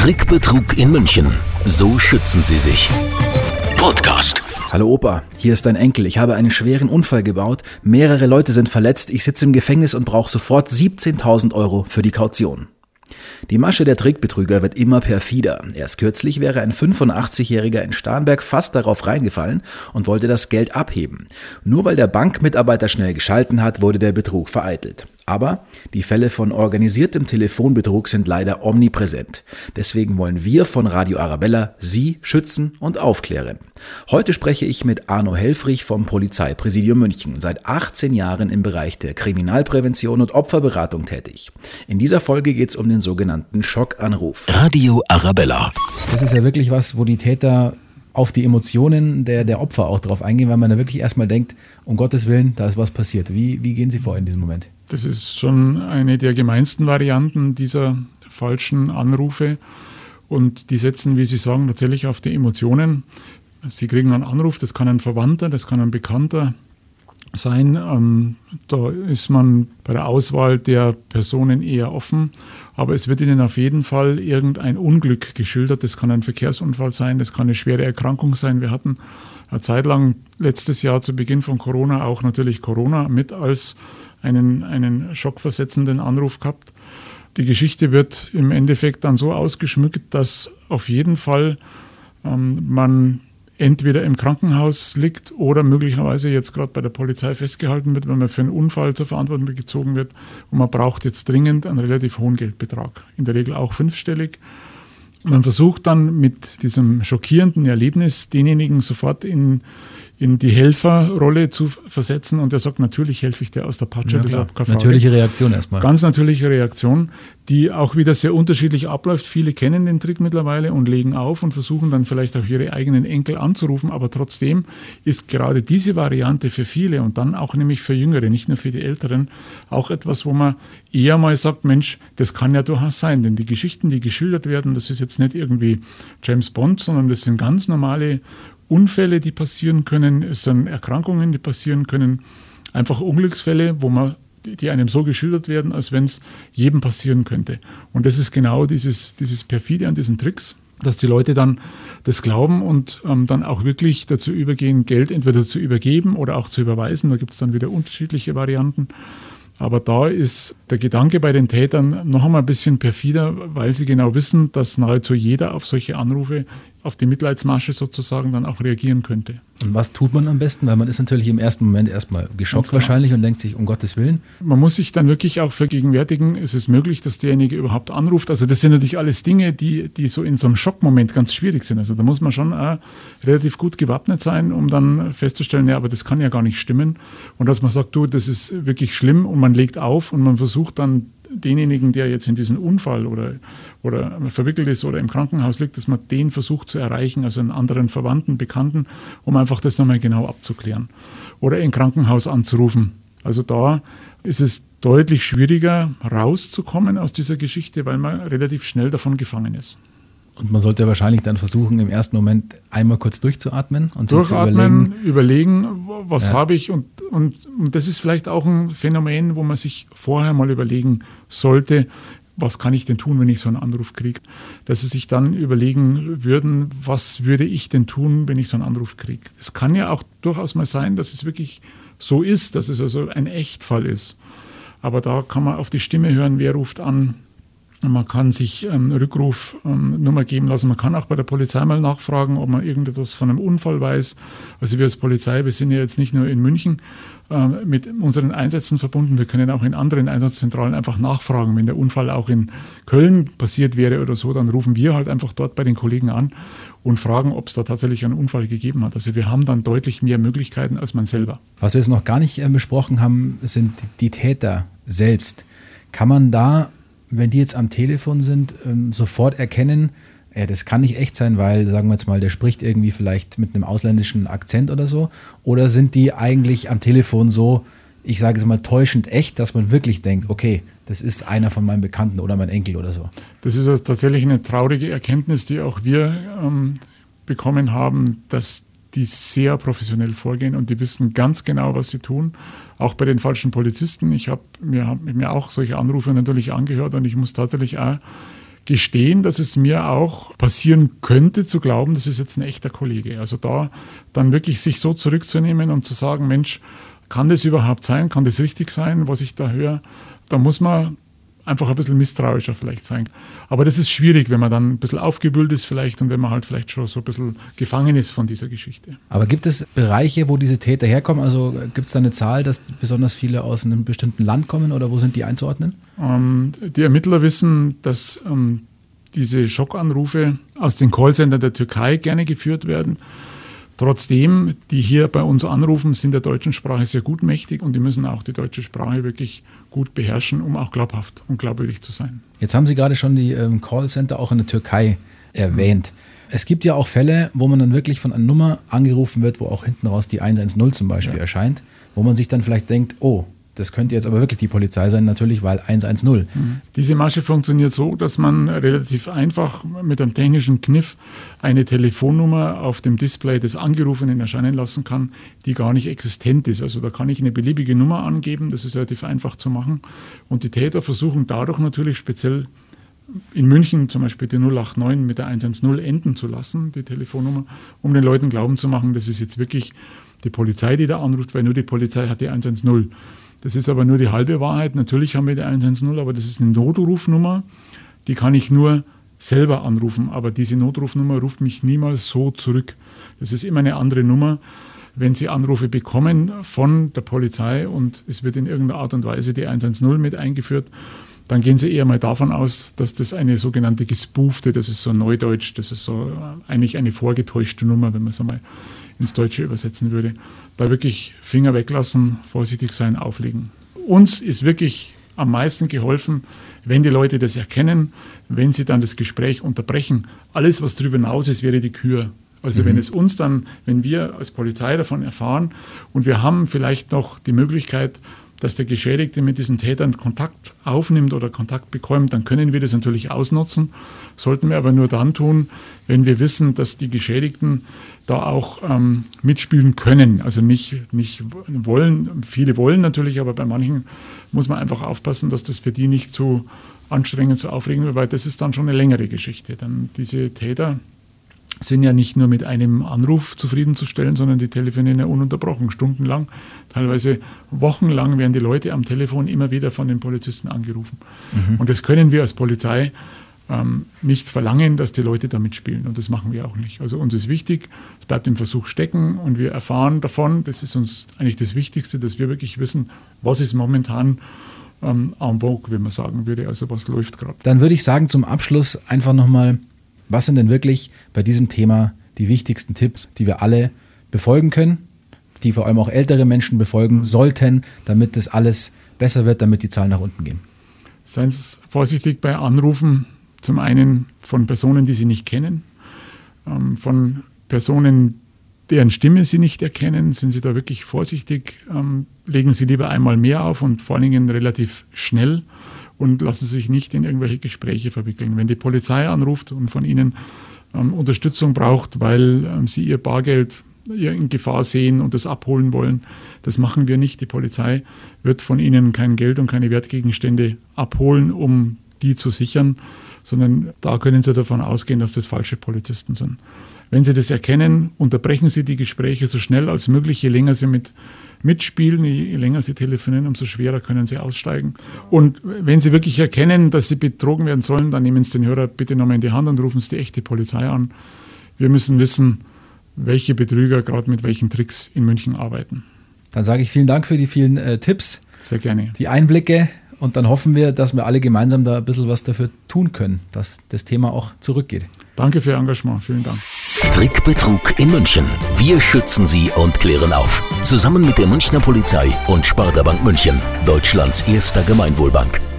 Trickbetrug in München. So schützen Sie sich. Podcast. Hallo Opa, hier ist dein Enkel. Ich habe einen schweren Unfall gebaut. Mehrere Leute sind verletzt. Ich sitze im Gefängnis und brauche sofort 17.000 Euro für die Kaution. Die Masche der Trickbetrüger wird immer perfider. Erst kürzlich wäre ein 85-Jähriger in Starnberg fast darauf reingefallen und wollte das Geld abheben. Nur weil der Bankmitarbeiter schnell geschalten hat, wurde der Betrug vereitelt. Aber die Fälle von organisiertem Telefonbetrug sind leider omnipräsent. Deswegen wollen wir von Radio Arabella Sie schützen und aufklären. Heute spreche ich mit Arno Helfrich vom Polizeipräsidium München, seit 18 Jahren im Bereich der Kriminalprävention und Opferberatung tätig. In dieser Folge geht es um den sogenannten Schockanruf. Radio Arabella. Das ist ja wirklich was, wo die Täter auf die Emotionen der, der Opfer auch drauf eingehen, weil man da wirklich erstmal denkt, um Gottes Willen, da ist was passiert. Wie, wie gehen Sie vor in diesem Moment? Das ist schon eine der gemeinsten Varianten dieser falschen Anrufe. Und die setzen, wie Sie sagen, tatsächlich auf die Emotionen. Sie kriegen einen Anruf, das kann ein Verwandter, das kann ein Bekannter sein. Ähm, da ist man bei der Auswahl der Personen eher offen. Aber es wird Ihnen auf jeden Fall irgendein Unglück geschildert. Das kann ein Verkehrsunfall sein, das kann eine schwere Erkrankung sein. Wir hatten eine Zeit lang letztes Jahr zu Beginn von Corona auch natürlich Corona mit als einen, einen schockversetzenden Anruf gehabt. Die Geschichte wird im Endeffekt dann so ausgeschmückt, dass auf jeden Fall ähm, man entweder im Krankenhaus liegt oder möglicherweise jetzt gerade bei der Polizei festgehalten wird, wenn man für einen Unfall zur Verantwortung gezogen wird und man braucht jetzt dringend einen relativ hohen Geldbetrag, in der Regel auch fünfstellig. Man versucht dann mit diesem schockierenden Erlebnis denjenigen sofort in in die Helferrolle zu versetzen und er sagt, natürlich helfe ich dir aus der Patsche. Ja, deshalb Natürliche Reaktion erstmal. Ganz natürliche Reaktion, die auch wieder sehr unterschiedlich abläuft. Viele kennen den Trick mittlerweile und legen auf und versuchen dann vielleicht auch ihre eigenen Enkel anzurufen, aber trotzdem ist gerade diese Variante für viele und dann auch nämlich für Jüngere, nicht nur für die Älteren, auch etwas, wo man eher mal sagt, Mensch, das kann ja durchaus sein, denn die Geschichten, die geschildert werden, das ist jetzt nicht irgendwie James Bond, sondern das sind ganz normale Unfälle, die passieren können, es sind Erkrankungen, die passieren können, einfach Unglücksfälle, wo man die einem so geschildert werden, als wenn es jedem passieren könnte. Und das ist genau dieses, dieses Perfide an diesen Tricks, dass die Leute dann das glauben und ähm, dann auch wirklich dazu übergehen, Geld entweder zu übergeben oder auch zu überweisen. Da gibt es dann wieder unterschiedliche Varianten. Aber da ist der Gedanke bei den Tätern noch einmal ein bisschen perfider, weil sie genau wissen, dass nahezu jeder auf solche Anrufe, auf die Mitleidsmasche sozusagen, dann auch reagieren könnte. Und was tut man am besten? Weil man ist natürlich im ersten Moment erstmal geschockt wahrscheinlich und denkt sich, um Gottes Willen. Man muss sich dann wirklich auch vergegenwärtigen, ist es möglich, dass derjenige überhaupt anruft. Also das sind natürlich alles Dinge, die, die so in so einem Schockmoment ganz schwierig sind. Also da muss man schon auch relativ gut gewappnet sein, um dann festzustellen, ja, aber das kann ja gar nicht stimmen. Und dass man sagt, du, das ist wirklich schlimm und man legt auf und man versucht dann denjenigen, der jetzt in diesen Unfall oder, oder verwickelt ist oder im Krankenhaus liegt, dass man den versucht zu erreichen, also einen anderen Verwandten, Bekannten, um einfach das nochmal genau abzuklären. Oder ein Krankenhaus anzurufen. Also da ist es deutlich schwieriger rauszukommen aus dieser Geschichte, weil man relativ schnell davon gefangen ist. Und man sollte wahrscheinlich dann versuchen, im ersten Moment einmal kurz durchzuatmen und durchatmen, überlegen, überlegen was ja. habe ich. Und, und, und das ist vielleicht auch ein Phänomen, wo man sich vorher mal überlegen sollte, was kann ich denn tun, wenn ich so einen Anruf kriege? Dass sie sich dann überlegen würden, was würde ich denn tun, wenn ich so einen Anruf kriege? Es kann ja auch durchaus mal sein, dass es wirklich so ist, dass es also ein Echtfall ist. Aber da kann man auf die Stimme hören, wer ruft an, man kann sich ähm, Rückrufnummer ähm, geben lassen. Man kann auch bei der Polizei mal nachfragen, ob man irgendetwas von einem Unfall weiß. Also wir als Polizei, wir sind ja jetzt nicht nur in München äh, mit unseren Einsätzen verbunden, wir können auch in anderen Einsatzzentralen einfach nachfragen. Wenn der Unfall auch in Köln passiert wäre oder so, dann rufen wir halt einfach dort bei den Kollegen an und fragen, ob es da tatsächlich einen Unfall gegeben hat. Also wir haben dann deutlich mehr Möglichkeiten als man selber. Was wir jetzt noch gar nicht äh, besprochen haben, sind die Täter selbst. Kann man da wenn die jetzt am Telefon sind, ähm, sofort erkennen, ja, das kann nicht echt sein, weil, sagen wir jetzt mal, der spricht irgendwie vielleicht mit einem ausländischen Akzent oder so? Oder sind die eigentlich am Telefon so, ich sage es mal, täuschend echt, dass man wirklich denkt, okay, das ist einer von meinen Bekannten oder mein Enkel oder so? Das ist also tatsächlich eine traurige Erkenntnis, die auch wir ähm, bekommen haben, dass die sehr professionell vorgehen und die wissen ganz genau, was sie tun. Auch bei den falschen Polizisten. Ich habe mir, hab mir auch solche Anrufe natürlich angehört und ich muss tatsächlich auch gestehen, dass es mir auch passieren könnte, zu glauben, das ist jetzt ein echter Kollege. Also da dann wirklich sich so zurückzunehmen und zu sagen, Mensch, kann das überhaupt sein? Kann das richtig sein, was ich da höre? Da muss man einfach ein bisschen misstrauischer vielleicht sein. Aber das ist schwierig, wenn man dann ein bisschen aufgebüllt ist vielleicht und wenn man halt vielleicht schon so ein bisschen gefangen ist von dieser Geschichte. Aber gibt es Bereiche, wo diese Täter herkommen? Also gibt es da eine Zahl, dass besonders viele aus einem bestimmten Land kommen oder wo sind die einzuordnen? Ähm, die Ermittler wissen, dass ähm, diese Schockanrufe aus den Callcentern der Türkei gerne geführt werden. Trotzdem, die hier bei uns anrufen, sind der deutschen Sprache sehr gut mächtig und die müssen auch die deutsche Sprache wirklich gut beherrschen, um auch glaubhaft und glaubwürdig zu sein. Jetzt haben Sie gerade schon die ähm, Callcenter auch in der Türkei erwähnt. Mhm. Es gibt ja auch Fälle, wo man dann wirklich von einer Nummer angerufen wird, wo auch hinten raus die 110 zum Beispiel ja. erscheint, wo man sich dann vielleicht denkt, oh, das könnte jetzt aber wirklich die Polizei sein, natürlich, weil 110. Mhm. Diese Masche funktioniert so, dass man relativ einfach mit einem technischen Kniff eine Telefonnummer auf dem Display des Angerufenen erscheinen lassen kann, die gar nicht existent ist. Also da kann ich eine beliebige Nummer angeben, das ist relativ einfach zu machen. Und die Täter versuchen dadurch natürlich speziell in München zum Beispiel die 089 mit der 110 enden zu lassen, die Telefonnummer, um den Leuten glauben zu machen, das ist jetzt wirklich die Polizei, die da anruft, weil nur die Polizei hat die 110. Das ist aber nur die halbe Wahrheit. Natürlich haben wir die 110, aber das ist eine Notrufnummer. Die kann ich nur selber anrufen. Aber diese Notrufnummer ruft mich niemals so zurück. Das ist immer eine andere Nummer. Wenn Sie Anrufe bekommen von der Polizei und es wird in irgendeiner Art und Weise die 110 mit eingeführt, dann gehen Sie eher mal davon aus, dass das eine sogenannte gespoofte, das ist so neudeutsch, das ist so eigentlich eine vorgetäuschte Nummer, wenn man es einmal ins Deutsche übersetzen würde. Da wirklich Finger weglassen, vorsichtig sein, auflegen. Uns ist wirklich am meisten geholfen, wenn die Leute das erkennen, wenn sie dann das Gespräch unterbrechen. Alles, was darüber hinaus ist, wäre die Kür. Also mhm. wenn es uns dann, wenn wir als Polizei davon erfahren und wir haben vielleicht noch die Möglichkeit, dass der Geschädigte mit diesen Tätern Kontakt aufnimmt oder Kontakt bekommt, dann können wir das natürlich ausnutzen. Sollten wir aber nur dann tun, wenn wir wissen, dass die Geschädigten da auch ähm, mitspielen können. Also nicht, nicht wollen, viele wollen natürlich, aber bei manchen muss man einfach aufpassen, dass das für die nicht zu anstrengend, zu aufregend wird, weil das ist dann schon eine längere Geschichte. Dann diese Täter, sind ja nicht nur mit einem Anruf zufriedenzustellen, sondern die telefonieren ja ununterbrochen, stundenlang, teilweise wochenlang werden die Leute am Telefon immer wieder von den Polizisten angerufen. Mhm. Und das können wir als Polizei ähm, nicht verlangen, dass die Leute da mitspielen. Und das machen wir auch nicht. Also uns ist wichtig, es bleibt im Versuch stecken und wir erfahren davon, das ist uns eigentlich das Wichtigste, dass wir wirklich wissen, was ist momentan ähm, en vogue, wie man sagen würde, also was läuft gerade. Dann würde ich sagen, zum Abschluss einfach nochmal was sind denn wirklich bei diesem Thema die wichtigsten Tipps, die wir alle befolgen können, die vor allem auch ältere Menschen befolgen sollten, damit das alles besser wird, damit die Zahlen nach unten gehen? Seien Sie vorsichtig bei Anrufen, zum einen von Personen, die Sie nicht kennen, ähm, von Personen, deren Stimme Sie nicht erkennen, sind Sie da wirklich vorsichtig, ähm, legen Sie lieber einmal mehr auf und vor allen Dingen relativ schnell und lassen sich nicht in irgendwelche Gespräche verwickeln. Wenn die Polizei anruft und von ihnen ähm, Unterstützung braucht, weil ähm, sie ihr Bargeld in Gefahr sehen und das abholen wollen, das machen wir nicht. Die Polizei wird von ihnen kein Geld und keine Wertgegenstände abholen, um die zu sichern, sondern da können Sie davon ausgehen, dass das falsche Polizisten sind. Wenn Sie das erkennen, unterbrechen Sie die Gespräche so schnell als möglich, je länger Sie mit mitspielen. Je länger sie telefonieren, umso schwerer können sie aussteigen. Und wenn sie wirklich erkennen, dass sie betrogen werden sollen, dann nehmen sie den Hörer bitte nochmal in die Hand und rufen sie die echte Polizei an. Wir müssen wissen, welche Betrüger gerade mit welchen Tricks in München arbeiten. Dann sage ich vielen Dank für die vielen äh, Tipps. Sehr gerne. Die Einblicke. Und dann hoffen wir, dass wir alle gemeinsam da ein bisschen was dafür tun können, dass das Thema auch zurückgeht. Danke für Ihr Engagement. Vielen Dank. Trickbetrug in München. Wir schützen Sie und klären auf. Zusammen mit der Münchner Polizei und Sparda Bank München, Deutschlands erster Gemeinwohlbank.